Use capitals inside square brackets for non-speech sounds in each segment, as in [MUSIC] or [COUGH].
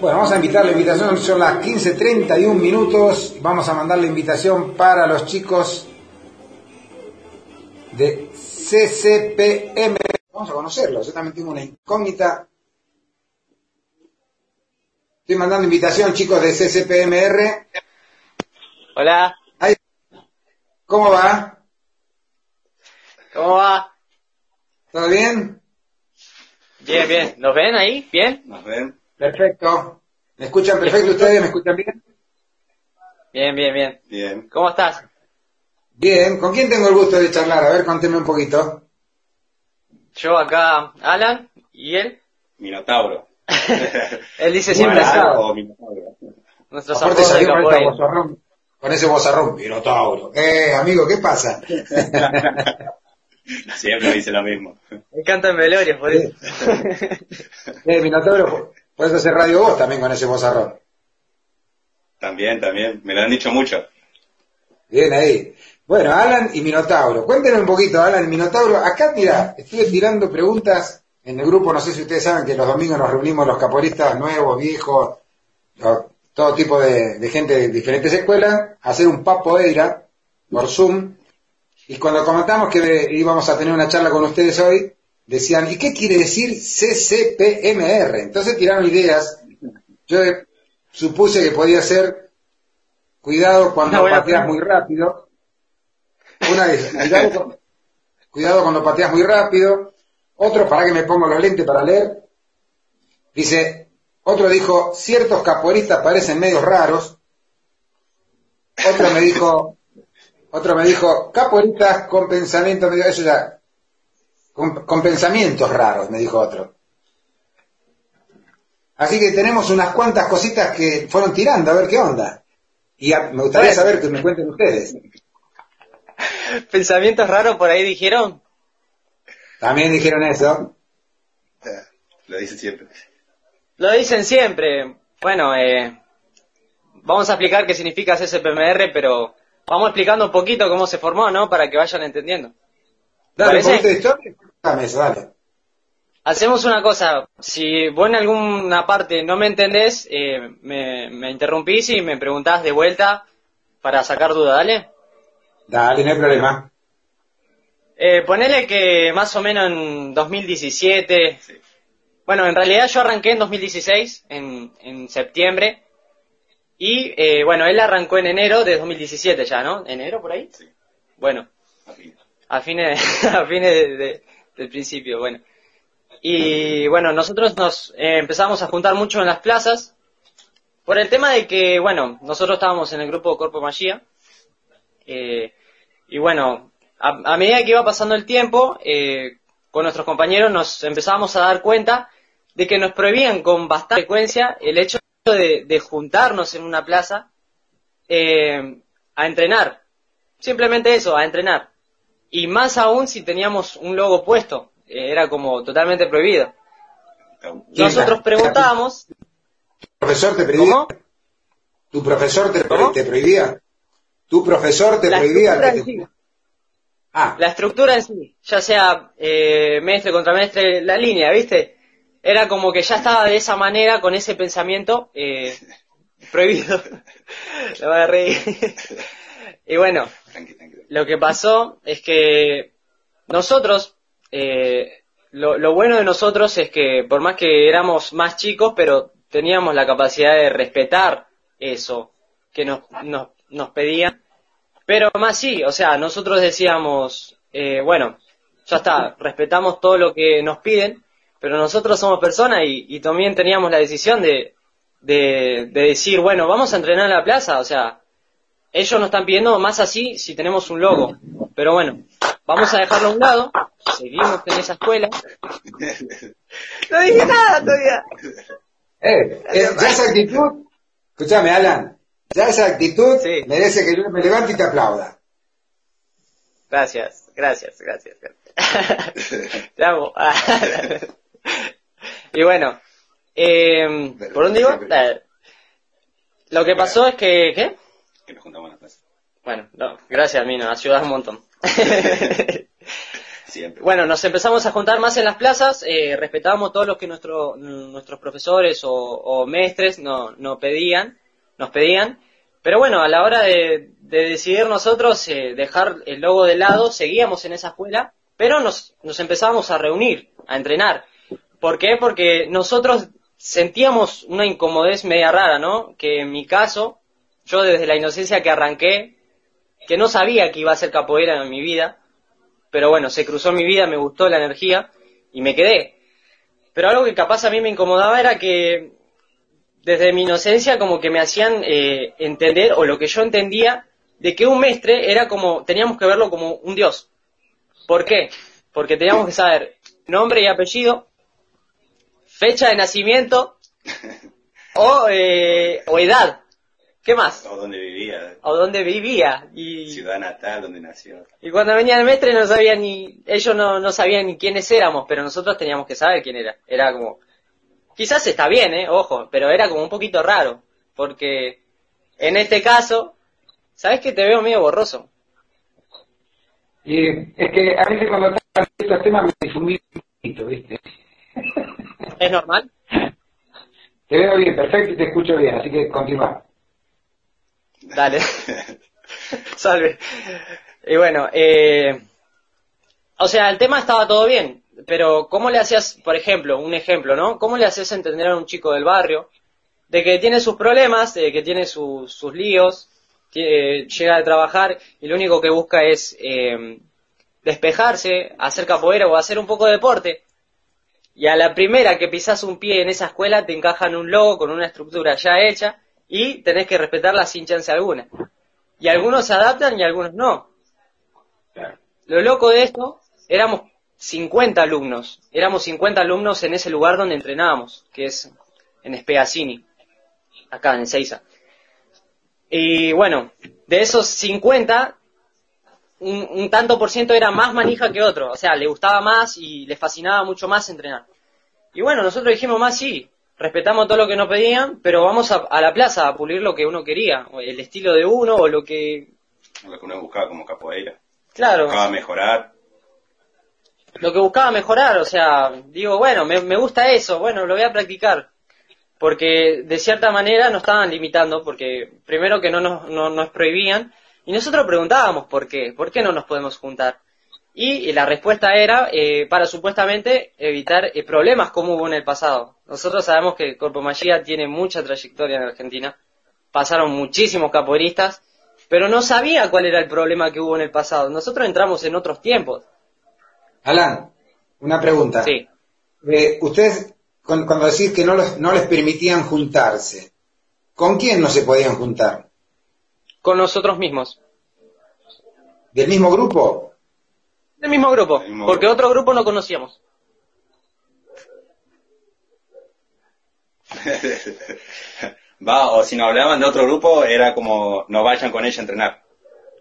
Bueno, vamos a invitar la invitación, son las 15.31 minutos. Vamos a mandar la invitación para los chicos de CCPM. Vamos a conocerlos, yo también tengo una incógnita. Estoy mandando invitación, chicos de CCPMR. Hola, Ahí. ¿Cómo va? ¿cómo va? ¿Todo bien? Bien, bien. ¿Nos ven ahí? ¿Bien? ¿Nos ven? Perfecto. ¿Me escuchan perfecto ustedes? ¿Me escuchan bien? Bien, bien, bien. Bien. ¿Cómo estás? Bien. ¿Con quién tengo el gusto de charlar? A ver, conteme un poquito. Yo acá, Alan, y él. Minotauro. [LAUGHS] Él dice siempre. Alan. o Minotauro. Nuestros Aparte salió con, esta vozarrón, con ese vozarrón. Minotauro. Eh, amigo, ¿qué pasa? [LAUGHS] Siempre dice lo mismo. Me encantan velorios, por eso. Eh, Minotauro, puedes hacer radio vos también con ese vozarrón. También, también. Me lo han dicho mucho. Bien ahí. Bueno, Alan y Minotauro. Cuéntenme un poquito, Alan y Minotauro. Acá, mira, estuve tirando preguntas en el grupo. No sé si ustedes saben que los domingos nos reunimos los caporistas nuevos, viejos, todo tipo de, de gente de diferentes escuelas, a hacer un papoeira por Zoom. Y cuando comentamos que íbamos a tener una charla con ustedes hoy, decían, ¿y qué quiere decir CCPMR? Entonces tiraron ideas. Yo supuse que podía ser cuidado cuando pateas muy rápido. Una esas, cuidado, con- cuidado cuando pateas muy rápido. Otro, para que me pongo los lentes para leer. Dice, otro dijo, ciertos capoeiristas parecen medios raros. Otro me dijo, otro me dijo, capoeiristas con pensamientos medio, eso ya, con, con pensamientos raros, me dijo otro. Así que tenemos unas cuantas cositas que fueron tirando, a ver qué onda. Y a- me gustaría saber que me cuenten ustedes. Pensamientos raros por ahí dijeron. También dijeron eso. Lo dice siempre. Lo dicen siempre. Bueno, eh, vamos a explicar qué significa CCPMR, pero vamos explicando un poquito cómo se formó, ¿no? Para que vayan entendiendo. Dale, ¿Parece? Dame eso, dale. Hacemos una cosa, si vos en alguna parte no me entendés, eh, me, me interrumpís y me preguntás de vuelta para sacar duda, ¿dale? Dale, no hay problema. Eh, ponele que más o menos en 2017, Sí. bueno, en realidad yo arranqué en 2016, en, en septiembre, y eh, bueno, él arrancó en enero de 2017 ya, ¿no? ¿Enero por ahí? Sí. Bueno, a fines, [LAUGHS] a fines de- de- del principio, bueno. Y bueno, nosotros nos eh, empezamos a juntar mucho en las plazas por el tema de que, bueno, nosotros estábamos en el grupo Corpo Magia eh, y bueno, a, medida que iba pasando el tiempo, eh, con nuestros compañeros nos empezábamos a dar cuenta de que nos prohibían con bastante frecuencia el hecho de, de juntarnos en una plaza a entrenar. Simplemente eso, a entrenar. Y más aún si teníamos un logo puesto, eh, era como totalmente prohibido. ¿Quién Nosotros preguntábamos, ¿Tu profesor te prohibía? ¿cómo? ¿Tu profesor te, ¿Cómo? te prohibía? ¿Tu profesor te La prohibía? estructura que en te- sí. Ah, La estructura en sí, ya sea eh, mestre contra mestre, la línea, ¿viste? Era como que ya estaba de esa manera, con ese pensamiento eh, [LAUGHS] prohibido. Me voy a reír. Y bueno, Tranqui, tranqui. lo que pasó es que nosotros, eh, lo, lo bueno de nosotros es que por más que éramos más chicos, pero teníamos la capacidad de respetar eso que nos, nos, nos pedían. Pero más sí, o sea, nosotros decíamos, eh, bueno, ya está, respetamos todo lo que nos piden, pero nosotros somos personas y, y también teníamos la decisión de, de, de decir, bueno, vamos a entrenar en la plaza, o sea, ellos nos están pidiendo más así si tenemos un logo. Pero bueno, vamos a dejarlo a un lado, seguimos en esa escuela. [LAUGHS] No dije nada todavía. eh, eh, ya esa actitud, escúchame Alan, ya esa actitud Sí. merece que yo me levante y te aplauda. Gracias, gracias, gracias. gracias. [LAUGHS] Te amo. [LAUGHS] y bueno, eh, ¿por dónde iba? Eh, Lo que pasó es que, ¿qué? Que nos juntamos en la plaza. Bueno, no, gracias, Mino, ayudas un montón. [LAUGHS] Siempre. Bueno, nos empezamos a juntar más en las plazas, eh, respetábamos todo lo que nuestro, nuestros profesores o, o maestres no, no pedían, nos pedían, pero bueno, a la hora de, de decidir nosotros eh, dejar el logo de lado, seguíamos en esa escuela, pero nos, nos empezábamos a reunir, a entrenar. ¿Por qué? Porque nosotros sentíamos una incomodez media rara, ¿no? Que en mi caso, yo desde la inocencia que arranqué, que no sabía que iba a ser capoeira en mi vida, pero bueno, se cruzó mi vida, me gustó la energía y me quedé. Pero algo que capaz a mí me incomodaba era que desde mi inocencia como que me hacían eh, entender, o lo que yo entendía, de que un mestre era como, teníamos que verlo como un dios. ¿Por qué? Porque teníamos que saber nombre y apellido, fecha de nacimiento [LAUGHS] o, eh, o edad. ¿Qué más? O donde vivía, O dónde vivía. Y, ciudad natal, donde nació. y cuando venía el mestre no sabía ni, ellos no, no sabían ni quiénes éramos, pero nosotros teníamos que saber quién era. Era como, quizás está bien, eh, ojo, pero era como un poquito raro, porque en este caso, ¿sabes que te veo medio borroso? Y es que a veces cuando están estos temas me difumí un poquito, ¿viste? ¿Es normal? Te veo bien, perfecto y te escucho bien, así que continúa. Dale. [LAUGHS] Salve. Y bueno, eh, o sea, el tema estaba todo bien, pero ¿cómo le hacías, por ejemplo, un ejemplo, ¿no? ¿Cómo le hacías entender a un chico del barrio de que tiene sus problemas, de que tiene sus, sus líos, que, llega de trabajar y lo único que busca es eh, despejarse, hacer capoeira o hacer un poco de deporte? Y a la primera que pisas un pie en esa escuela te encajan un logo con una estructura ya hecha y tenés que respetarla sin chance alguna. Y algunos se adaptan y algunos no. Lo loco de esto, éramos 50 alumnos, éramos 50 alumnos en ese lugar donde entrenábamos, que es en Spegacini, acá en Seiza. Y bueno, de esos 50, un, un tanto por ciento era más manija que otro, o sea, le gustaba más y le fascinaba mucho más entrenar. Y bueno, nosotros dijimos más, sí, respetamos todo lo que nos pedían, pero vamos a, a la plaza a pulir lo que uno quería, o el estilo de uno o lo que... Lo que uno buscaba como capoeira. Claro, Buscaba mejorar. lo que buscaba mejorar, o sea, digo, bueno, me, me gusta eso, bueno, lo voy a practicar. Porque de cierta manera nos estaban limitando, porque primero que no nos, no, nos prohibían, y nosotros preguntábamos por qué, por qué no nos podemos juntar. Y la respuesta era eh, para supuestamente evitar eh, problemas como hubo en el pasado. Nosotros sabemos que Corpo Magia tiene mucha trayectoria en Argentina, pasaron muchísimos capoeiristas, pero no sabía cuál era el problema que hubo en el pasado. Nosotros entramos en otros tiempos. Alan, una pregunta. Sí. Eh, ustedes, cuando decís que no, los- no les permitían juntarse, ¿con quién no se podían juntar? Con nosotros mismos. ¿Del mismo grupo? Del mismo grupo, Del mismo porque grupo. otro grupo no conocíamos. [LAUGHS] Va, o si nos hablaban de otro grupo, era como, no vayan con ella a entrenar.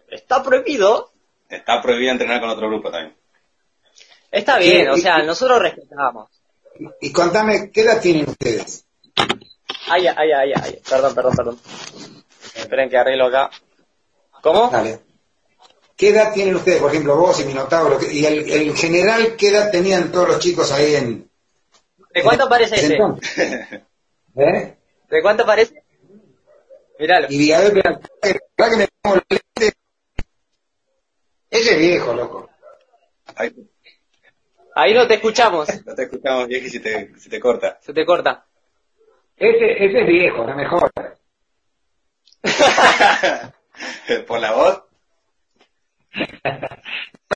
Está prohibido. Está prohibido entrenar con otro grupo también. Está Sí, bien, o y- sea, y- nosotros respetábamos. Y contame, ¿qué edad tienen ustedes? Ay, ay, ay, ay, perdón, perdón, perdón. Esperen que arreglo acá. ¿Cómo? Dale. ¿Qué edad tienen ustedes, por ejemplo, vos y Minotauro? Y el, el general, ¿qué edad tenían todos los chicos ahí en... ¿De cuánto parece ese? ¿Eh? ¿De cuánto parece? Míralo. Y a ver, espera, espera que me pongo los lentes. Ese es viejo, loco. Ahí no te escuchamos, [LAUGHS] no te escuchamos bien que si te, si te corta. se te corta. Ese, ese es viejo, no mejor. [LAUGHS] [LAUGHS] Por la voz,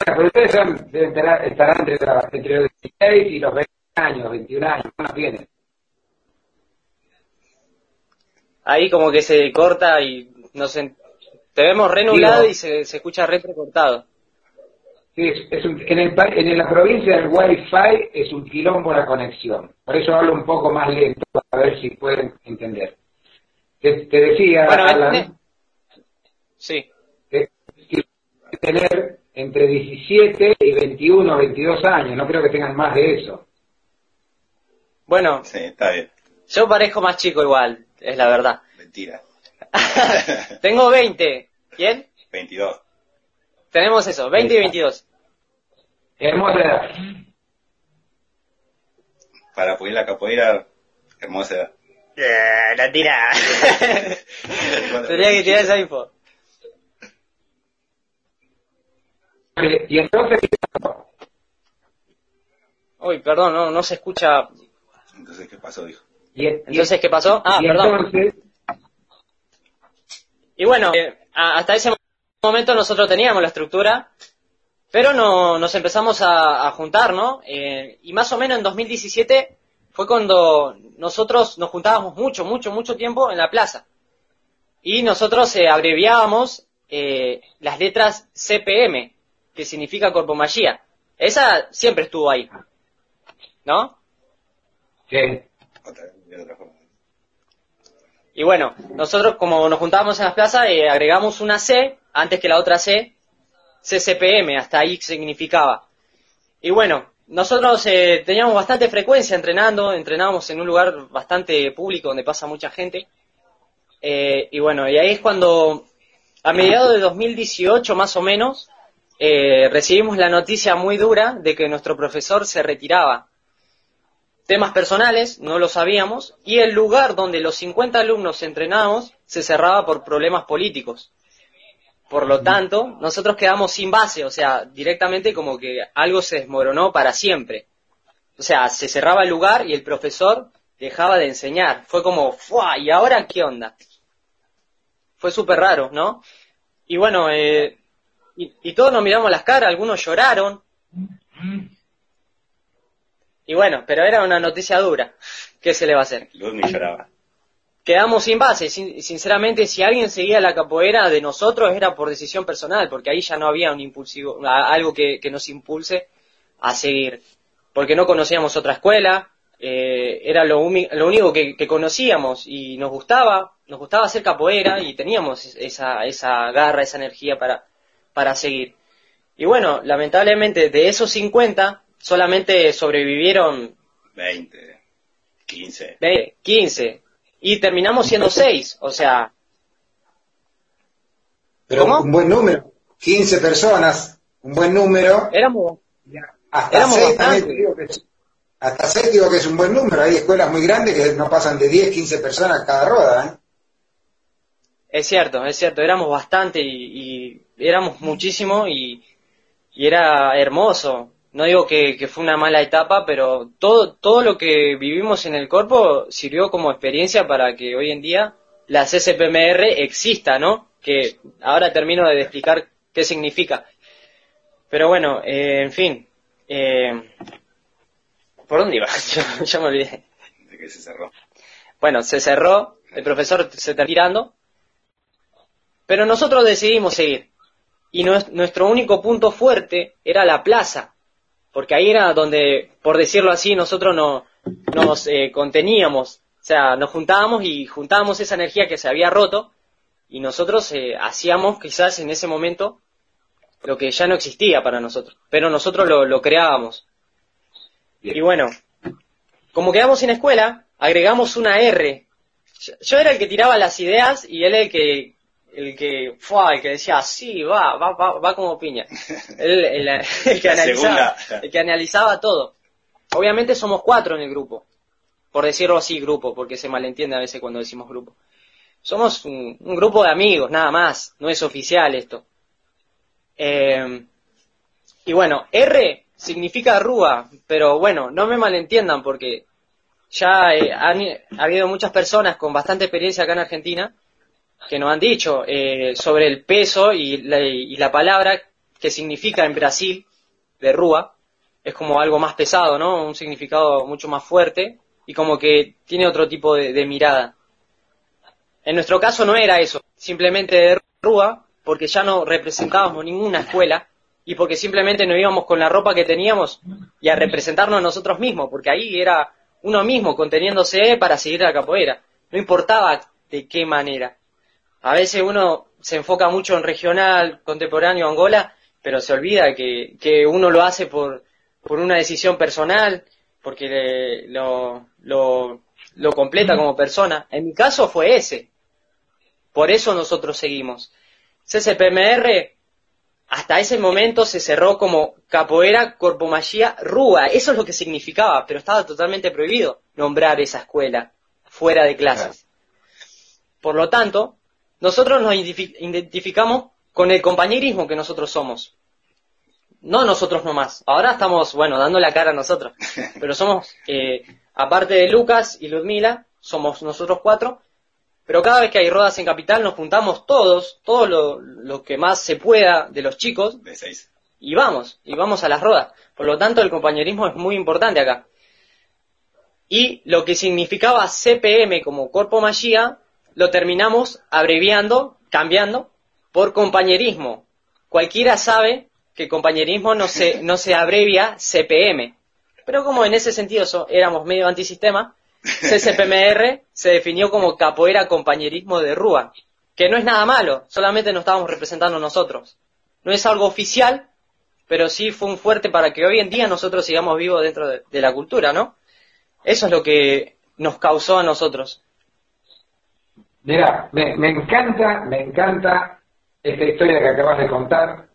Pero ustedes son, deben estar, estarán entre, los 16 y los 20 años, 21 años, no tienen. Ahí como que se corta y no sé, te vemos re nublado Digo- y se, se escucha re entrecortado. Sí, es, es un- en, el, en la provincia del Wi-Fi es un quilombo la conexión. Por eso hablo un poco más lento, a ver si pueden entender. Te, te decía, Bueno, Alan, este- sí. Tener entre 17 y 21, 22 años. No creo que tengan más de eso. Bueno, sí, está bien. yo parezco más chico igual, es la verdad. Mentira. [LAUGHS] Tengo 20. ¿Quién? 22. Tenemos eso, 20 y 22. Hermosa edad. Para apoyar la capoeira, hermosa edad. Eh, la tira. [LAUGHS] Tenía que tirar esa info. Y entonces, Uy, perdón, no, no se escucha. Entonces, ¿qué pasó, dijo? y, y- Entonces, ¿qué pasó? Ah, y perdón. entonces, Y bueno, eh, hasta ese momento nosotros teníamos la estructura, pero no, nos empezamos a, a juntar, ¿no? Eh, y más o menos en 2017 fue cuando nosotros nos juntábamos mucho, mucho, mucho tiempo en la plaza. Y nosotros eh, abreviábamos eh, las letras CPM, que significa Corpomagía. Esa siempre estuvo ahí, ¿no? sí. Y bueno, nosotros como nos juntábamos en las plazas, eh, agregamos una C antes que la otra C, CCPM, hasta ahí significaba. Y bueno, nosotros eh, teníamos bastante frecuencia entrenando, entrenábamos en un lugar bastante público donde pasa mucha gente. Eh, y bueno, y ahí es cuando, a mediados de 2018 más o menos, eh, recibimos la noticia muy dura de que nuestro profesor se retiraba temas personales, no lo sabíamos, y el lugar donde los 50 alumnos entrenábamos se cerraba por problemas políticos. Por lo tanto, nosotros quedamos sin base, o sea, directamente como que algo se desmoronó para siempre. O sea, se cerraba el lugar y el profesor dejaba de enseñar. Fue como, ¡fua! ¿Y ahora qué onda? Fue súper raro, ¿no? Y bueno, eh, y, y todos nos miramos las caras, algunos lloraron, y bueno, pero era una noticia dura. ¿Qué se le va a hacer? Ludwig lloraba. Quedamos sin base. Sin- sinceramente, si alguien seguía la capoeira de nosotros era por decisión personal, porque ahí ya no había un impulsivo, algo que, que nos impulse a seguir. Porque no conocíamos otra escuela, eh, era lo, lo único que, que conocíamos y nos gustaba, nos gustaba hacer capoeira y teníamos es- esa, esa garra, esa energía para, para seguir. Y bueno, lamentablemente de esos 50, solamente sobrevivieron 20, 15. 20, 15. Y terminamos siendo 6. O sea, Pero ¿Cómo? un buen número. 15 personas, un buen número. éramos. Hasta Éramos 6 bastante. también te digo que hasta seis digo que es un buen número. Hay escuelas muy grandes que no pasan de 10, 15 personas cada roda. ¿eh? Es cierto, es cierto. Éramos bastante y, y éramos muchísimo y, y era hermoso. No digo que, que fue una mala etapa, pero todo, todo lo que vivimos en el cuerpo sirvió como experiencia para que hoy en día la CCPMR exista, ¿no? Que ahora termino de explicar qué significa. Pero bueno, eh, en fin. eh, ¿Por dónde iba? [LAUGHS] Yo, yo me olvidé. De que se cerró. Bueno, se cerró, el profesor se está tirando, pero nosotros decidimos seguir. Y nues- nuestro único punto fuerte era la plaza, porque ahí era donde, por decirlo así, nosotros no, nos eh, conteníamos, o sea, nos juntábamos y juntábamos esa energía que se había roto, y nosotros eh, hacíamos quizás en ese momento lo que ya no existía para nosotros, pero nosotros lo, lo creábamos. Y bueno, como quedamos sin escuela, agregamos una R. Yo, yo era el que tiraba las ideas y él el que el que fue el que decía sí va va va, va como piña. Él, [LAUGHS] el, el [LAUGHS] que La analizaba segunda. el que analizaba todo. Obviamente somos cuatro en el grupo, por decirlo así grupo, porque se malentiende a veces cuando decimos grupo. Somos un, un grupo de amigos, nada más. No es oficial esto. Eh, y bueno, R significa rúa, pero bueno, no me malentiendan porque ya eh, han ha habido muchas personas con bastante experiencia acá en Argentina que nos han dicho eh, sobre el peso y la, y la palabra que significa en Brasil de rúa. Es como algo más pesado, ¿no? Un significado mucho más fuerte y como que tiene otro tipo de, de mirada. En nuestro caso no era eso, simplemente de rúa, porque ya no representábamos ninguna escuela y porque simplemente nos íbamos con la ropa que teníamos y a representarnos nosotros mismos, porque ahí era uno mismo conteniéndose para seguir la capoeira. No importaba de qué manera. A veces uno se enfoca mucho en regional, contemporáneo, Angola, pero se olvida que, que uno lo hace por, por una decisión personal, porque le- lo, lo, lo completa como persona. En mi caso fue ese. Por eso nosotros seguimos. CCPMR hasta ese momento se cerró como capoeira corpomagía rúa. Eso es lo que significaba, pero estaba totalmente prohibido nombrar esa escuela fuera de clases. Por lo tanto, nosotros nos identificamos con el compañerismo que nosotros somos. No nosotros nomás. Ahora estamos, bueno, dando la cara a nosotros. [LAUGHS] Pero somos, eh, aparte de Lucas y Ludmila, somos nosotros cuatro. Pero cada vez que hay rodas en Capital nos juntamos todos, todo lo, que más se pueda de los chicos. De seis. Y vamos, y vamos a las rodas. Por lo tanto, el compañerismo es muy importante acá. Y lo que significaba CPM como Corpo Magia, lo terminamos abreviando, cambiando, por compañerismo. Cualquiera sabe que compañerismo no se, no se abrevia CPM. Pero como en ese sentido éramos medio antisistema, CCPMR se definió como capoeira compañerismo de Rúa, que no es nada malo, solamente nos estábamos representando nosotros. No es algo oficial, pero sí fue un fuerte para que hoy en día nosotros sigamos vivos dentro de, de la cultura, ¿no? Eso es lo que nos causó a nosotros. Mira, me, me encanta, me encanta esta historia que acabas de contar,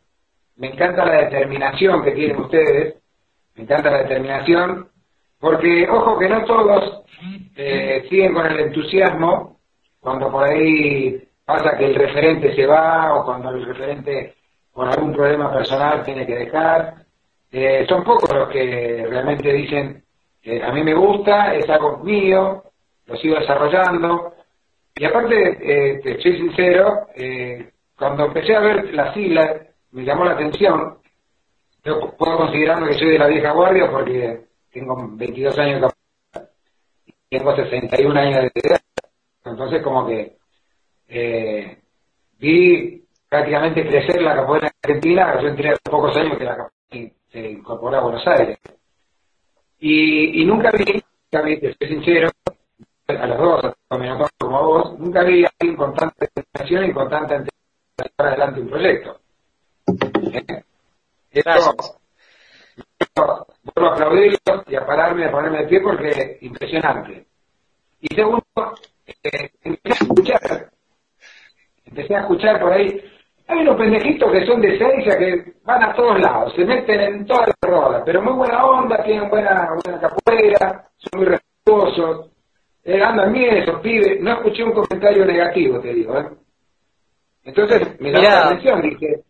me encanta la determinación que tienen ustedes, me encanta la determinación, porque ojo que no todos eh, siguen con el entusiasmo cuando por ahí pasa que el referente se va o cuando el referente por algún problema personal tiene que dejar. Eh, son pocos los que realmente dicen, a mí me gusta, es algo mío, lo sigo desarrollando. Y aparte, eh, te soy sincero, eh, cuando empecé a ver las siglas, me llamó la atención. Yo puedo considerarme que soy de la vieja guardia porque tengo 22 años y tengo 61 años de edad. Entonces, como que eh, vi prácticamente crecer la capoeira argentina. Yo entré hace pocos años que la capoeira se incorporó a Buenos Aires. Y, y nunca vi, nunca te soy sincero, a los dos, como vos, nunca vi a alguien con tanta determinación y con tanta llevar adelante un proyecto. ¿Eh? Vuelvo a aplaudirlo y a pararme, a ponerme de pie porque es impresionante. Y segundo, eh, empecé a escuchar, empecé a escuchar por ahí, hay unos pendejitos que son de seis que van a todos lados, se meten en todas las rodas, pero muy buena onda, tienen buena, buena capoeira, son muy respetuosos, eh, andan bien esos pibes, no escuché un comentario negativo, te digo, ¿eh? Entonces me llamó la atención, dije,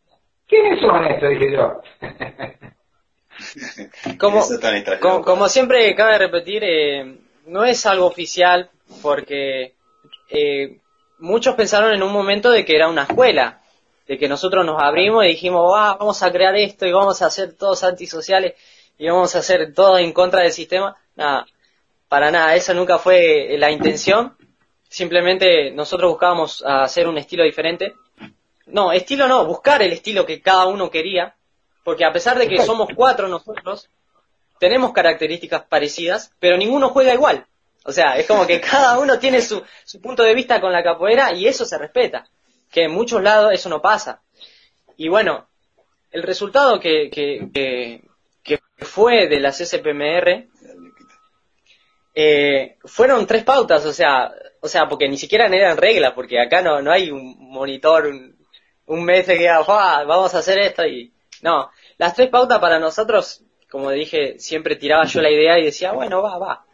¿quiénes son estos? Dije yo. [LAUGHS] como, como, siempre cabe repetir, eh, no es algo oficial porque eh, muchos pensaron en un momento de que era una escuela, de que nosotros nos abrimos y dijimos, ah, vamos a crear esto y vamos a hacer todos antisociales y vamos a hacer todo en contra del sistema. Nada, para nada, esa nunca fue la intención. Simplemente nosotros buscábamos hacer un estilo diferente no, estilo no, buscar el estilo que cada uno quería, porque a pesar de que somos cuatro nosotros, tenemos características parecidas, pero ninguno juega igual. O sea, es como que [LAUGHS] cada uno tiene su, su punto de vista con la capoeira y eso se respeta. Que en muchos lados eso no pasa. Y bueno, el resultado que, que, que, que fue de las SPMR eh, fueron tres pautas, o sea, o sea, porque ni siquiera eran reglas, porque acá no, no hay un monitor, un, un mes que vamos a hacer esto y no, las tres pautas para nosotros, como dije, siempre tiraba yo la idea y decía, bueno, va, va.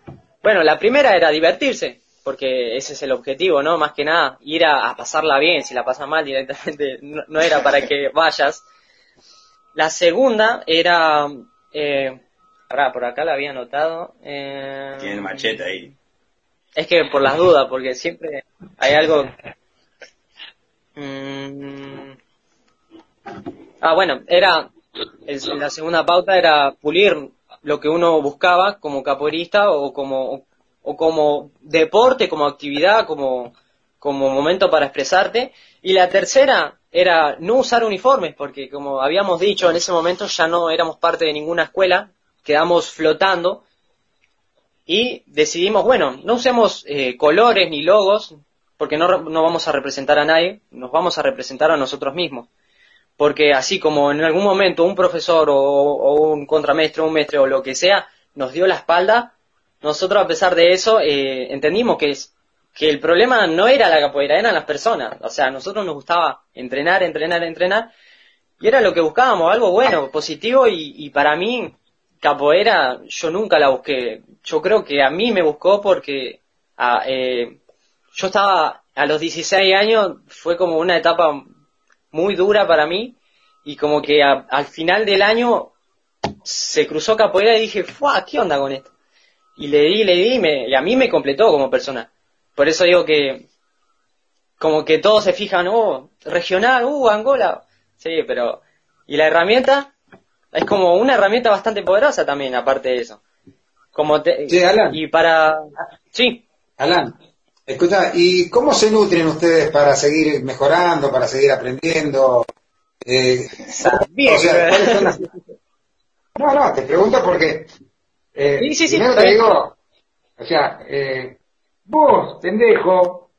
Bueno, la primera era divertirse, porque ese es el objetivo, ¿no? Más que nada, ir a, pasarla bien, si la pasa mal directamente [LAUGHS] no, era para que vayas. La segunda era, eh, por acá la había anotado. Eh, Tiene el machete ahí. Es que por las dudas, porque siempre hay algo Mm. Ah, bueno, era, la segunda pauta era pulir lo que uno buscaba como capoeirista o como, o como deporte, como actividad, como, como momento para expresarte. Y la tercera era no usar uniformes, porque como habíamos dicho en ese momento ya no éramos parte de ninguna escuela, quedamos flotando y decidimos, bueno, no usemos eh, colores ni logos, porque no, no vamos a representar a nadie, nos vamos a representar a nosotros mismos. Porque así como en algún momento un profesor o, un contramestre, un mestre o lo que sea nos dio la espalda, nosotros a pesar de eso eh, entendimos que, es, que el problema no era la capoeira, eran las personas. O sea, a nosotros nos gustaba entrenar, entrenar, entrenar y era lo que buscábamos, algo bueno, positivo y, y para mí capoeira yo nunca la busqué. Yo creo que a mí me buscó porque a, eh, yo estaba a los 16 años, fue como una etapa muy dura para mí y como que a- al final del año se cruzó capoeira y dije, ¡fuah! ¿Qué onda con esto? Y le di, le di y, me- y a mí me completó como persona. Por eso digo que como que todos se fijan, oh, regional, uh, Angola. Sí, pero... ¿Y la herramienta? Es como una herramienta bastante poderosa también, aparte de eso. Como te, Sí, Alan. y para... Sí, Alan, escucha, ¿y cómo se nutren ustedes para seguir mejorando, para seguir aprendiendo? Eh, bien. o sea, ¿cuáles son las- No, no, te pregunto porque eh, Sí, sí, sí, primero te digo, o sea, eh, vos, pendejo,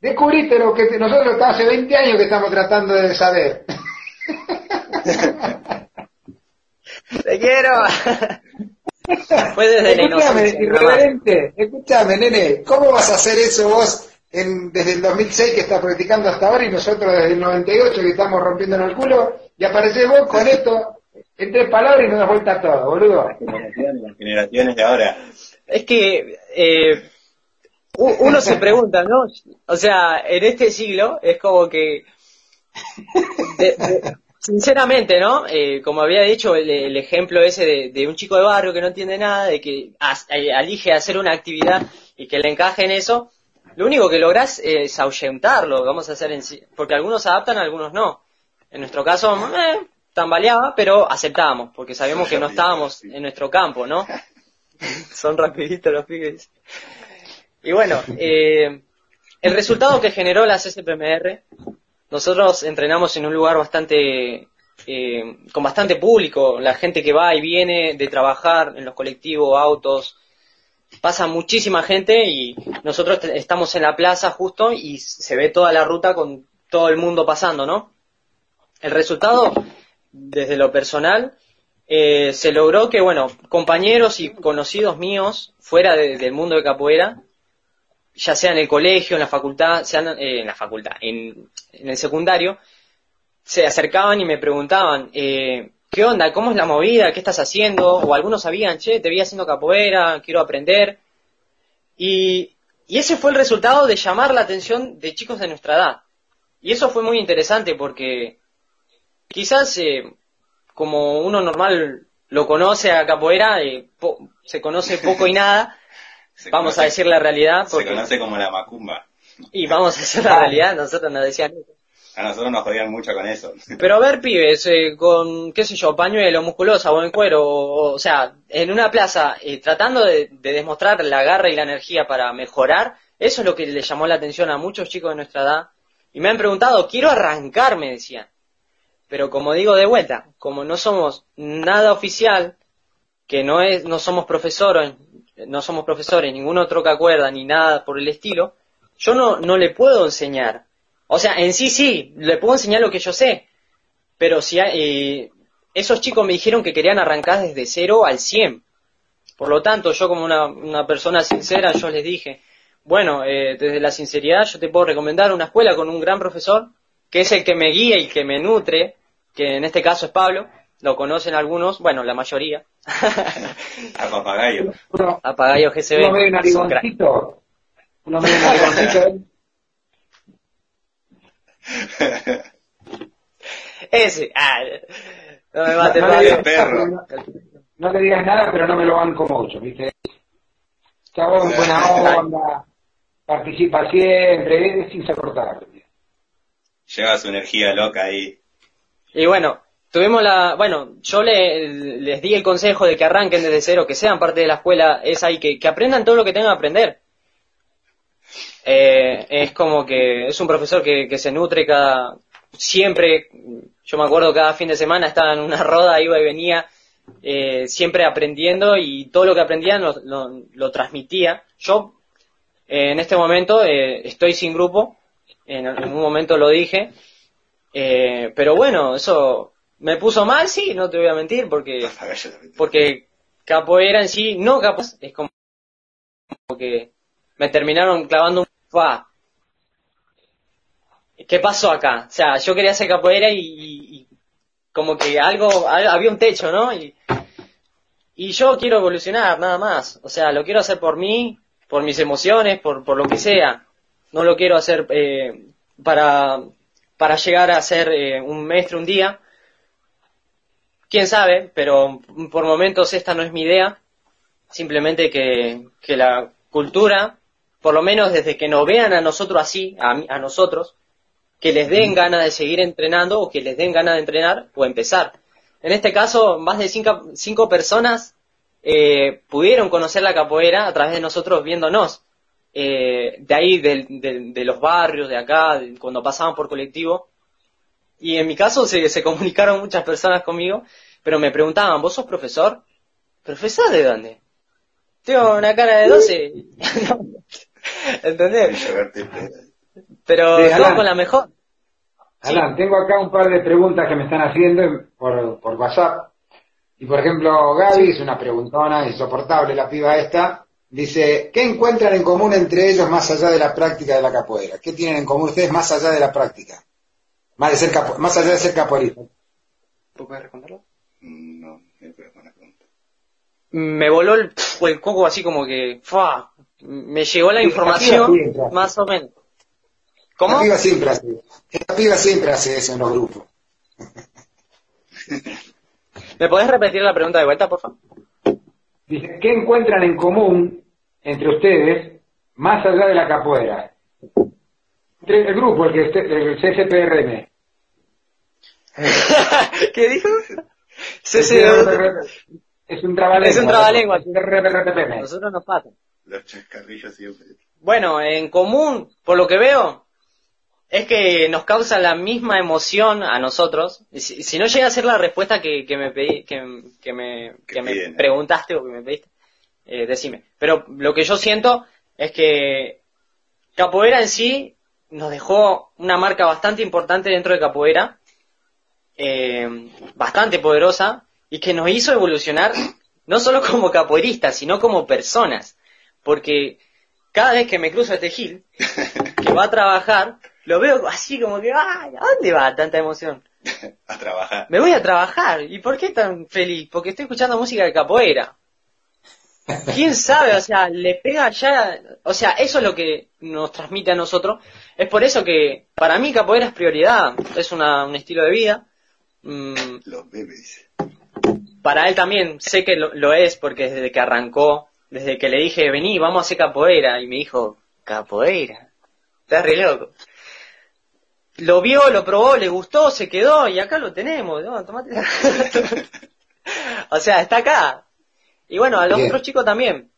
descubriste lo que nosotros hace 20 años que estamos tratando de saber. [LAUGHS] te quiero. Fue desde la Escúchame, irreverente, escúchame, nene, ¿cómo vas a hacer eso vos en, desde el 2006 que estás practicando hasta ahora y nosotros desde el 98 que estamos rompiéndonos el culo y apareces vos con esto en tres palabras y nos das vuelta todo, boludo? Las generaciones de ahora. Es que eh, uno se pregunta, ¿no? O sea, en este siglo es como que, de- de- sinceramente, ¿no? Eh, como había dicho el, el ejemplo ese de, de un chico de barrio que no entiende nada, de que as- eh, elige hacer una actividad y que le encaje en eso, lo único que lográs es ahuyentarlo, vamos a hacer en sí, porque algunos adaptan, algunos no. En nuestro caso, eh, tambaleaba, pero aceptábamos, porque sabíamos que no estábamos en nuestro campo, ¿no? [LAUGHS] Son rapiditos los pibes. Y bueno, eh, el resultado que generó la CCPMR, nosotros entrenamos en un lugar bastante, eh, con bastante público, la gente que va y viene de trabajar en los colectivos, autos, pasa muchísima gente y nosotros estamos en la plaza justo y se ve toda la ruta con todo el mundo pasando, ¿no? El resultado, desde lo personal, eh, se logró que, bueno, compañeros y conocidos míos fuera de- del mundo de capoeira, ya sea en el colegio, en la facultad, sean, eh, en la facultad, en, el secundario, se acercaban y me preguntaban, eh, ¿qué onda? ¿Cómo es la movida? ¿Qué estás haciendo? O algunos sabían, che, te vi haciendo capoeira, quiero aprender. Y, y ese fue el resultado de llamar la atención de chicos de nuestra edad. Y eso fue muy interesante porque quizás eh, como uno normal lo conoce a capoeira, eh, se conoce poco y nada, Se vamos conoce- a decir la realidad, Se porque, conoce como la macumba. y vamos a decir la realidad, nosotros nos decían eso. A nosotros nos jodían mucho con eso. Pero a ver, pibes, eh, con, qué sé yo, pañuelo, musculosa, buen cuero, o, o sea, en una plaza, eh, tratando de, de demostrar la garra y la energía para mejorar, eso es lo que le llamó la atención a muchos chicos de nuestra edad. Y me han preguntado, quiero arrancar, me decían. Pero como digo de vuelta, como no somos nada oficial, que no es, no somos profesores, no somos profesores, ningún otro que acuerda, ni nada por el estilo, yo no, no le puedo enseñar. O sea, en sí sí, le puedo enseñar lo que yo sé, pero si hay- eh, esos chicos me dijeron que querían arrancar desde cero al 100. Por lo tanto, yo como una, una persona sincera, yo les dije, bueno, eh, desde la sinceridad yo te puedo recomendar una escuela con un gran profesor, que es el que me guía y que me nutre, que en este caso es Pablo, lo conocen algunos, bueno, la mayoría. [LAUGHS] A papagayo. Uno, A Pagayo uno GCB. medio son crack. narigoncito, uno medio narigoncito. [LAUGHS] Ese, ah, no me mate no, le nada, pero no- no le digas nada, pero no me lo banco mucho, ¿viste? Chabón, buena onda, participa siempre, es insoportable. Lleva su energía loca ahí. Y bueno, tuvimos la, bueno, yo le- les di el consejo de que arranquen desde cero, que sean parte de la escuela esa y que, aprendan todo lo que tengan que aprender. Eh, es como que es un profesor que, se nutre cada, siempre, yo me acuerdo cada fin de semana estaba en una [LAUGHS] roda, iba y venía, eh, siempre aprendiendo y todo lo que aprendía lo, transmitía. Yo, eh, en este momento, estoy sin grupo, en, un momento lo dije, pero bueno, eso me puso mal, sí, no te voy a mentir, porque, porque capoeira en sí, no capoeira, es como que me terminaron clavando un pa. ¿Qué pasó acá? O sea, yo quería hacer capoeira y, y- y como que algo, había un techo, ¿no? Y, y yo quiero evolucionar, nada más. O sea, lo quiero hacer por mí, por mis emociones, por, por lo que sea. No lo quiero hacer eh, para, para llegar a ser eh, un maestro un día. Quién sabe, pero por momentos esta no es mi idea. Simplemente que, que la cultura, por lo menos desde que nos vean a nosotros así, a, a nosotros, que les den ganas de seguir entrenando o que les den ganas de entrenar o empezar. En este caso, más de cinco, cinco personas eh, pudieron conocer la capoeira a través de nosotros viéndonos. Eh, de ahí, de, los barrios, de acá, cuando pasaban por colectivo. Y en mi caso se, se comunicaron muchas personas conmigo, pero me preguntaban, ¿vos sos profesor? ¿Profesor de dónde? Tengo una cara de 12. [LAUGHS] ¿Entendés? Pero con la mejor. Alan, tengo acá un par de preguntas que me están haciendo por, por WhatsApp. Y por ejemplo, Gaby es una preguntona insoportable, la piba esta. Dice, ¿qué encuentran en común entre ellos más allá de la práctica de la capoeira? ¿Qué tienen en común ustedes más allá de la práctica? Más, de ser más allá de ser capoeirista. ¿Puedes responderlo? No, no buena pregunta. Me voló el, el coco así como que, ¡fa! Me llegó la información, más o menos. ¿Cómo? La piba siempre hace, la piba siempre hace eso en los grupos. [LAUGHS] ¿Me podés repetir la pregunta de vuelta, por favor? Dice, ¿qué encuentran en común entre ustedes más allá de la capoeira? El grupo, el, que el CSPRM. [LAUGHS] ¿Qué dijo? CSPRM. Es un trabalengua. Es un trabalengua. Nosotros nos pasa. Los chascarrillos siempre. Bueno, en común, por lo que veo, es que nos causa la misma emoción a nosotros. Si, no llega a ser la respuesta que, me pedí, que, me, me preguntaste o que me pediste, eh, decime. Pero lo que yo siento es que Capoeira en sí nos dejó una marca bastante importante dentro de Capoeira, eh, bastante poderosa, y que nos hizo evolucionar no solo como capoeiristas, sino como personas. Porque cada vez que me cruzo este Gil, que va a trabajar, lo veo así como que, ¿a dónde va tanta emoción? [LAUGHS] a trabajar. Me voy a trabajar. ¿Y por qué tan feliz? Porque estoy escuchando música de capoeira. ¿Quién sabe? O sea, le pega ya... O sea, eso es lo que nos transmite a nosotros. Es por eso que para mí capoeira es prioridad. Es una, un estilo de vida. Mm. Los bebés. Para él también. Sé que lo, lo, es porque desde que arrancó, desde que le dije, vení, vamos a hacer capoeira. Y me dijo, capoeira. Estás re loco lo vio, lo probó, le gustó, se quedó y acá lo tenemos. ¿no? [LAUGHS] o sea, está acá. Y bueno, a los otros chicos también.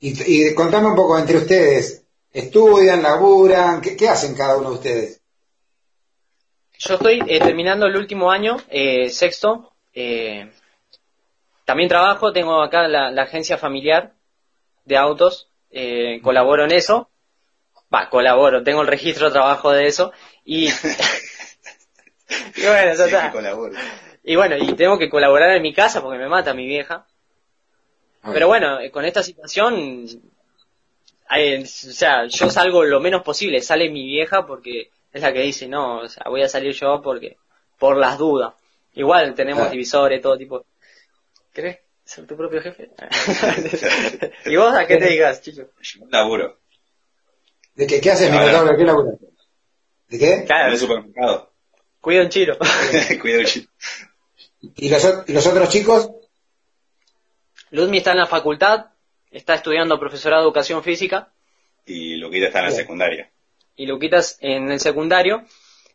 Y, y, contame un poco entre ustedes, ¿estudian, laburan? ¿Qué, hacen cada uno de ustedes? Yo estoy eh, terminando el último año, eh, sexto. Eh, también trabajo, tengo acá la, la agencia familiar de autos, colaboro en eso va, colaboro, tengo el registro de trabajo de eso y, [LAUGHS] y bueno, Y bueno, y tengo que colaborar en mi casa porque me mata mi vieja. Pero bueno, con esta situación, o sea, yo salgo lo menos posible, sale mi vieja porque es la que dice, no, o sea, voy a salir yo porque, por las dudas. Igual tenemos divisores, todo tipo. ¿Crees ser tu propio jefe? [LAUGHS] ¿Y vos a qué te digas, chicho? laburo. ¿De qué, qué haces, Minotauro? ¿Qué labura? ¿De qué? Claro. En el supermercado. Cuida un chilo. [LAUGHS] Cuida un chilo. ¿Y los, los otros chicos? Ludmi está en la facultad, está estudiando profesorado de educación física. Y Luquita está en la secundaria. Y Luquita en el secundario.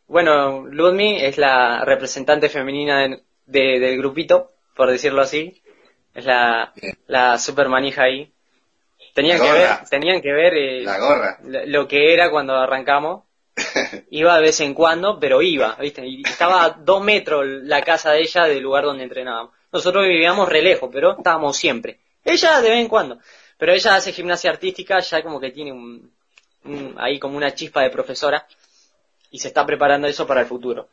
Bueno, Ludmi es la representante femenina del grupito, por decirlo así. Es la, la super manija ahí. Tenían que ver, tenían que ver eh, la gorra. lo que era cuando arrancamos. [LAUGHS] iba de vez en cuando, pero iba, ¿viste? Y estaba a dos metros la casa de ella del lugar donde entrenábamos. Nosotros vivíamos re lejos, pero estábamos siempre. Ella de vez en cuando. Pero ella hace gimnasia artística, ya como que tiene un, ahí como una chispa de profesora. Y se está preparando eso para el futuro.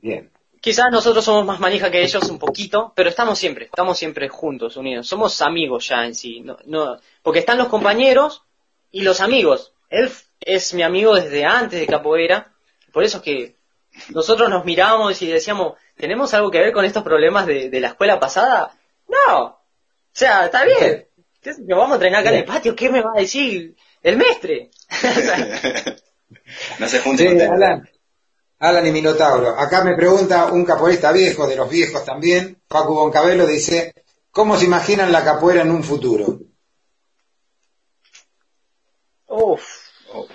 Bien. Quizás nosotros somos más manija que ellos un poquito, pero estamos siempre, estamos siempre juntos, unidos. Somos amigos ya en sí. No, no, porque están los compañeros y los amigos. Él es mi amigo desde antes de Capoeira. Por eso es que nosotros nos mirábamos y decíamos, ¿tenemos algo que ver con estos problemas de, de la escuela pasada? No. O sea, está bien. ¿Qué yo? vamos a entrenar acá en el patio, ¿qué me va a decir el mestre? [LAUGHS] no se junten Sí, Alan, Alan y Minotauro. Acá me pregunta un capoeirista viejo, de los viejos también, Facu Boncabelo, dice, ¿cómo se imaginan la capoeira en un futuro? Uf, Oh,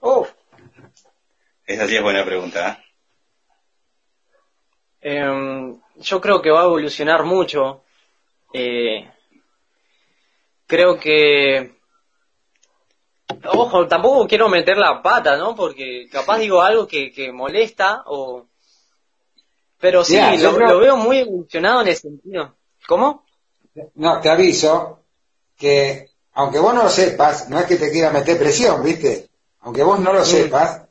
uf. esa sí es buena pregunta. ¿eh? Em, yo creo que va a evolucionar mucho. Eh, creo que... Ojo, tampoco quiero meter la pata, ¿no? Porque capaz digo algo que, que molesta o... Pero sí, lo, creo- lo veo muy evolucionado en ese sentido. ¿Cómo? No, te aviso que, aunque vos no lo sepas, no es que te quiera meter presión, ¿viste? Aunque vos no lo sepas,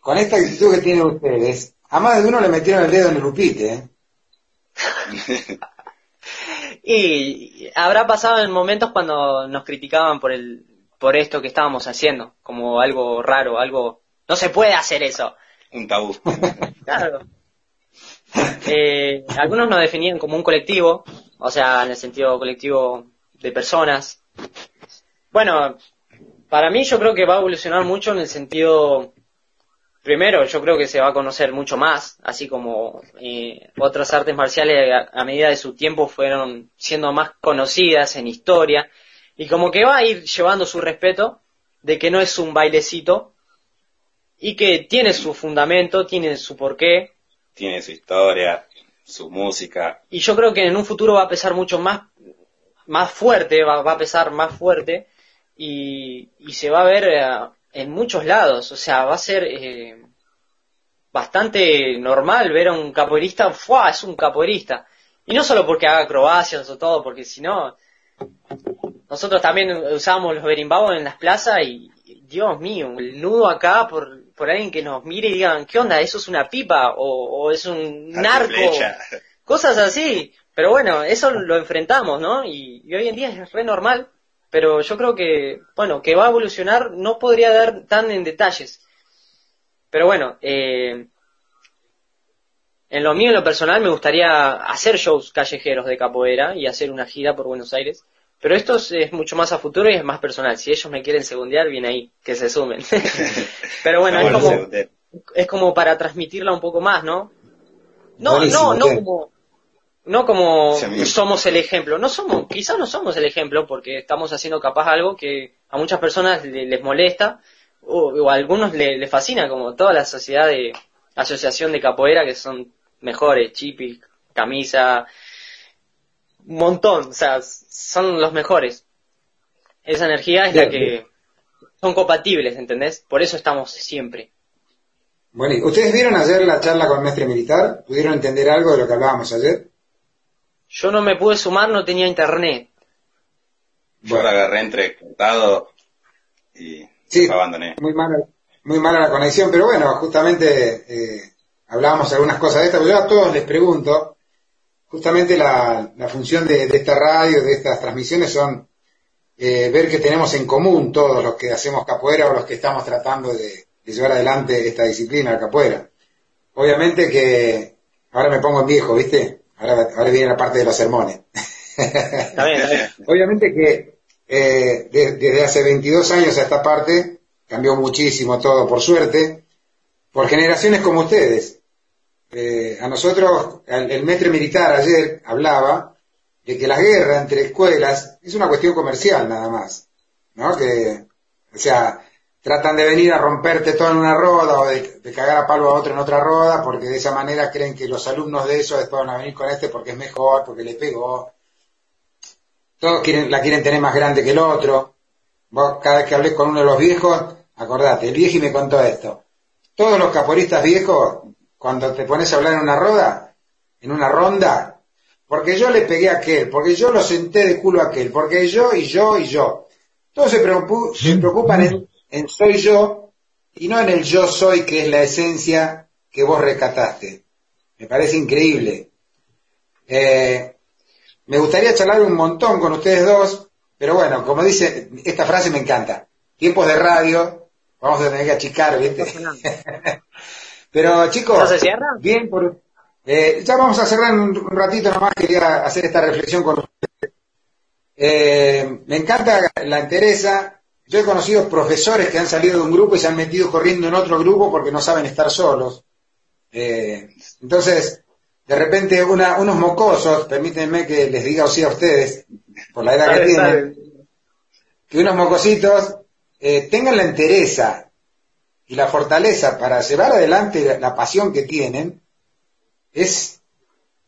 con esta actitud que tienen ustedes, a más de uno le metieron el dedo en el upite, ¿eh? [LAUGHS] Y habrá pasado en momentos cuando nos criticaban por el por esto que estábamos haciendo, como algo raro, algo no se puede hacer eso. Un tabú. [LAUGHS] Claro. Eh, algunos nos definían como un colectivo, o sea, en el sentido colectivo de personas. Bueno, para mí yo creo que va a evolucionar mucho en el sentido, primero, yo creo que se va a conocer mucho más, así como eh, otras artes marciales a, a medida de su tiempo fueron siendo más conocidas en historia, y como que va a ir llevando su respeto de que no es un bailecito y que tiene su fundamento, tiene su porqué, Tiene su historia, su música. y yo creo que en un futuro va a pesar mucho más más fuerte va, va a pesar más fuerte y, y se va a ver eh, en muchos lados o sea va a ser eh, bastante normal ver a un capoeirista ¡fua! es un capoeirista y no solo porque haga acrobacias o todo porque si no nosotros también usábamos los berimbau en las plazas y Dios mío, el nudo acá por, por alguien que nos mire y digan, ¿qué onda? ¿Eso es una pipa? ¿O, o es un narco? cosas así. Pero bueno, eso lo enfrentamos, ¿no? Y, y hoy en día es re normal, pero yo creo que, bueno, que va a evolucionar, no podría dar tan en detalles. Pero bueno, eh, en lo mío, en lo personal, me gustaría hacer shows callejeros de capoeira y hacer una gira por Buenos Aires. Pero esto es, es mucho más a futuro y es más personal. Si ellos me quieren segundear, bien ahí, que se sumen. [LAUGHS] pero bueno, es como, es como para transmitirla un poco más, ¿no? No, Buenísimo, no, no como, no como Sí, somos el ejemplo, no somos, quizás no somos el ejemplo porque estamos haciendo capaz algo que a muchas personas le- les molesta o, o a algunos le- les fascina, como toda la sociedad de asociación de capoeira que son mejores, chipi, camisa, un montón, o sea, son los mejores. Esa energía es la que bien. son compatibles, ¿entendés? Por eso estamos siempre. Bueno, ¿y ¿ustedes vieron ayer la charla con el mestre militar? ¿Pudieron entender algo de lo que hablábamos ayer? Yo no me pude sumar, no tenía internet. Yo la agarré entre cortado y Sí, abandoné. muy mala, muy mala la conexión, pero bueno, justamente eh, hablábamos algunas cosas de esto, pero yo a todos les pregunto, justamente la, la función de, de esta radio, de estas transmisiones son eh, ver que tenemos en común todos los que hacemos capoeira o los que estamos tratando de, de llevar adelante esta disciplina, la capoeira. Obviamente que ahora me pongo en viejo, ¿viste? Ahora, ahora viene la parte de los sermones. Está bien, está bien. Obviamente que eh, de- desde hace 22 años a esta parte cambió muchísimo todo, por suerte, por generaciones como ustedes. Eh, a nosotros, el, el mestre militar ayer hablaba de que la guerra entre escuelas es una cuestión comercial nada más, ¿no? Que, o sea, tratan de venir a romperte todo en una roda o de, de cagar a palo a otro en otra roda porque de esa manera creen que los alumnos de eso después van a venir con este porque es mejor, porque le pegó. Todos quieren, la quieren tener más grande que el otro. Vos cada vez que hablé con uno de los viejos, acordate, el viejo me contó esto. Todos los caporistas viejos, cuando te pones a hablar en una roda, en una ronda, porque yo le pegué a aquel, porque yo lo senté de culo a aquel, porque yo y yo y yo. Todos se preocupan en, en soy yo y no en el yo soy, que es la esencia que vos rescataste. Me parece increíble. Eh, me gustaría charlar un montón con ustedes dos, pero bueno, como dice, esta frase me encanta. Tiempos de radio, vamos a tener que achicar, ¿viste? [LAUGHS] Pero chicos, ¿Ya se cierra? bien por... eh, ya vamos a cerrar un ratito nomás, quería hacer esta reflexión con ustedes. Eh, me encanta la entereza. Yo he conocido profesores que han salido de un grupo y se han metido corriendo en otro grupo porque no saben estar solos. Eh, entonces, de repente una- unos mocosos, permítanme que les diga así a ustedes, por la edad que tienen, que unos mocositos eh, tengan la entereza y la fortaleza para llevar adelante la, la pasión que tienen, es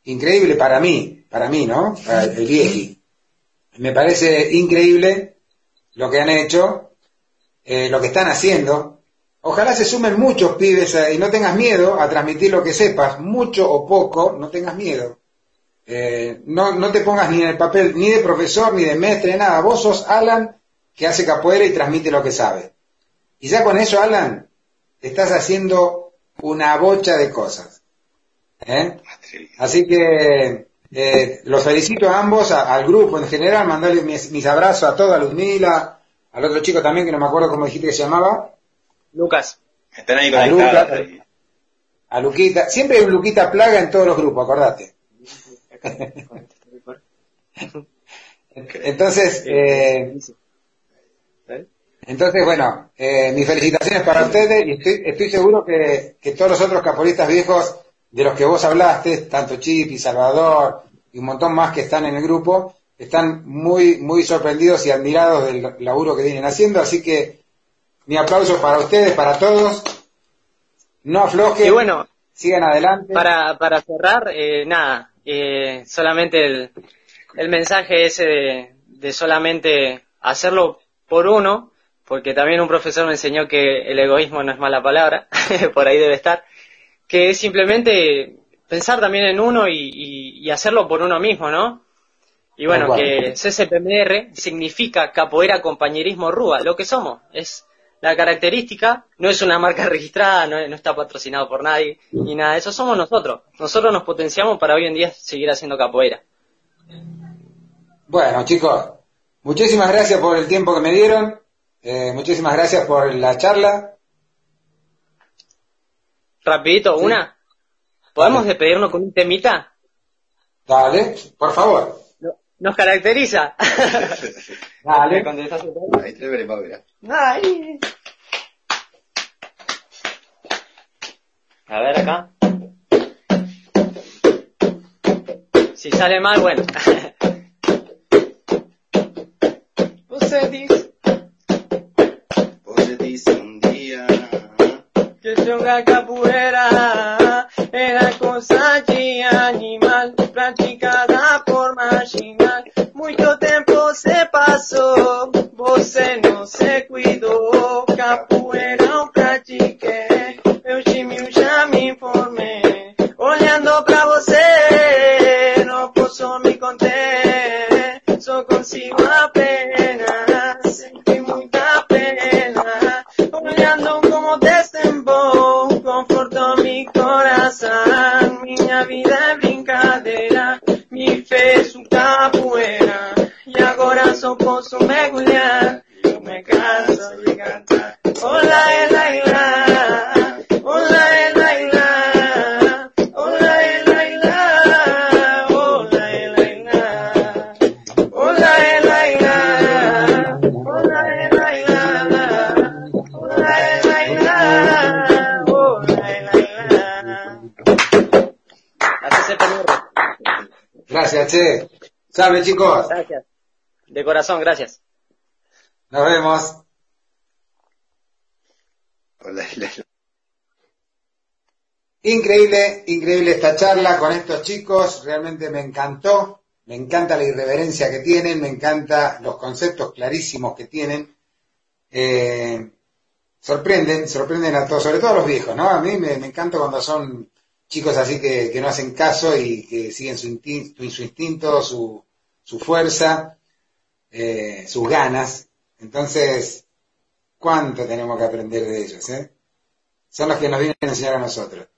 increíble para mí, para mí, ¿no? Para el vieji. Me parece increíble lo que han hecho, eh, lo que están haciendo. Ojalá se sumen muchos pibes eh, y no tengas miedo a transmitir lo que sepas, mucho o poco, no tengas miedo. Eh, no, no te pongas ni en el papel ni de profesor, ni de maestre, nada. Vos sos Alan que hace capoeira y transmite lo que sabe. Y ya con eso, Alan, estás haciendo una bocha de cosas. Así que eh, los felicito a ambos, a- al grupo en general, mandarle mis, mis abrazos a toda a Ludmila, al otro chico también que no me acuerdo cómo dijiste que se llamaba, Lucas. Están ahí A conectados. Lucas. a Luquita. Siempre hay un Luquita Plaga en todos los grupos, acordate. [LAUGHS] Entonces, eh, entonces bueno, eh, mis felicitaciones para ustedes y estoy, estoy seguro que, que todos los otros caporistas viejos de los que vos hablaste, tanto Chip y Salvador y un montón más que están en el grupo, están muy, muy sorprendidos y admirados del laburo que vienen haciendo, así que mi aplauso para ustedes, para todos. No aflojen, Y bueno, sigan adelante. para, para cerrar, eh, nada, eh, solamente el, el mensaje ese de, de solamente hacerlo por uno, porque también un profesor me enseñó que el egoísmo no es mala palabra, [LAUGHS] por ahí debe estar, que es simplemente pensar también en uno y, y- y hacerlo por uno mismo, ¿no? Y bueno, que CCPMR significa Capoeira Compañerismo Rúa, lo que somos, es la característica, no es una marca [LAUGHS] registrada, no, no está patrocinado por nadie, ni nada de eso, somos nosotros. Nosotros nos potenciamos para hoy en día seguir haciendo capoeira. Bueno, chicos, muchísimas gracias por el tiempo que me dieron. eh, muchísimas gracias por la charla. Rapidito, Sí. una. ¿Podemos Dale. despedirnos con un temita? Dale, por favor. No- Nos caracteriza. [LAUGHS] Dale. Cuando estás. Ahí te veré. Ay. A ver acá. Si sale mal, bueno. Você diz Você disse um dia que jogar capoeira era coisa de animal praticada por marginal. Muito tempo se passou, você não se cuidou. Capoeira eu pratiquei, meu time já me informei. Olhando pra você, não posso me conter. Só consigo apenas é brincadeira, me fez um capoeira. E agora só posso mergulhar. Che. Salve, chicos. Gracias. De corazón, gracias. Nos vemos. Increíble, increíble esta charla con estos chicos. Realmente me encantó. Me encanta la irreverencia que tienen. Me encanta los conceptos clarísimos que tienen. Eh, sorprenden, sorprenden a todos, sobre todo a los viejos, ¿no? A mí me, me encanta cuando son chicos así que, que no hacen caso y que siguen su, inti- su instinto, su, su fuerza, eh, sus ganas. Entonces, ¿cuánto tenemos que aprender de ellos, eh? Son los que nos vienen a enseñar a nosotros.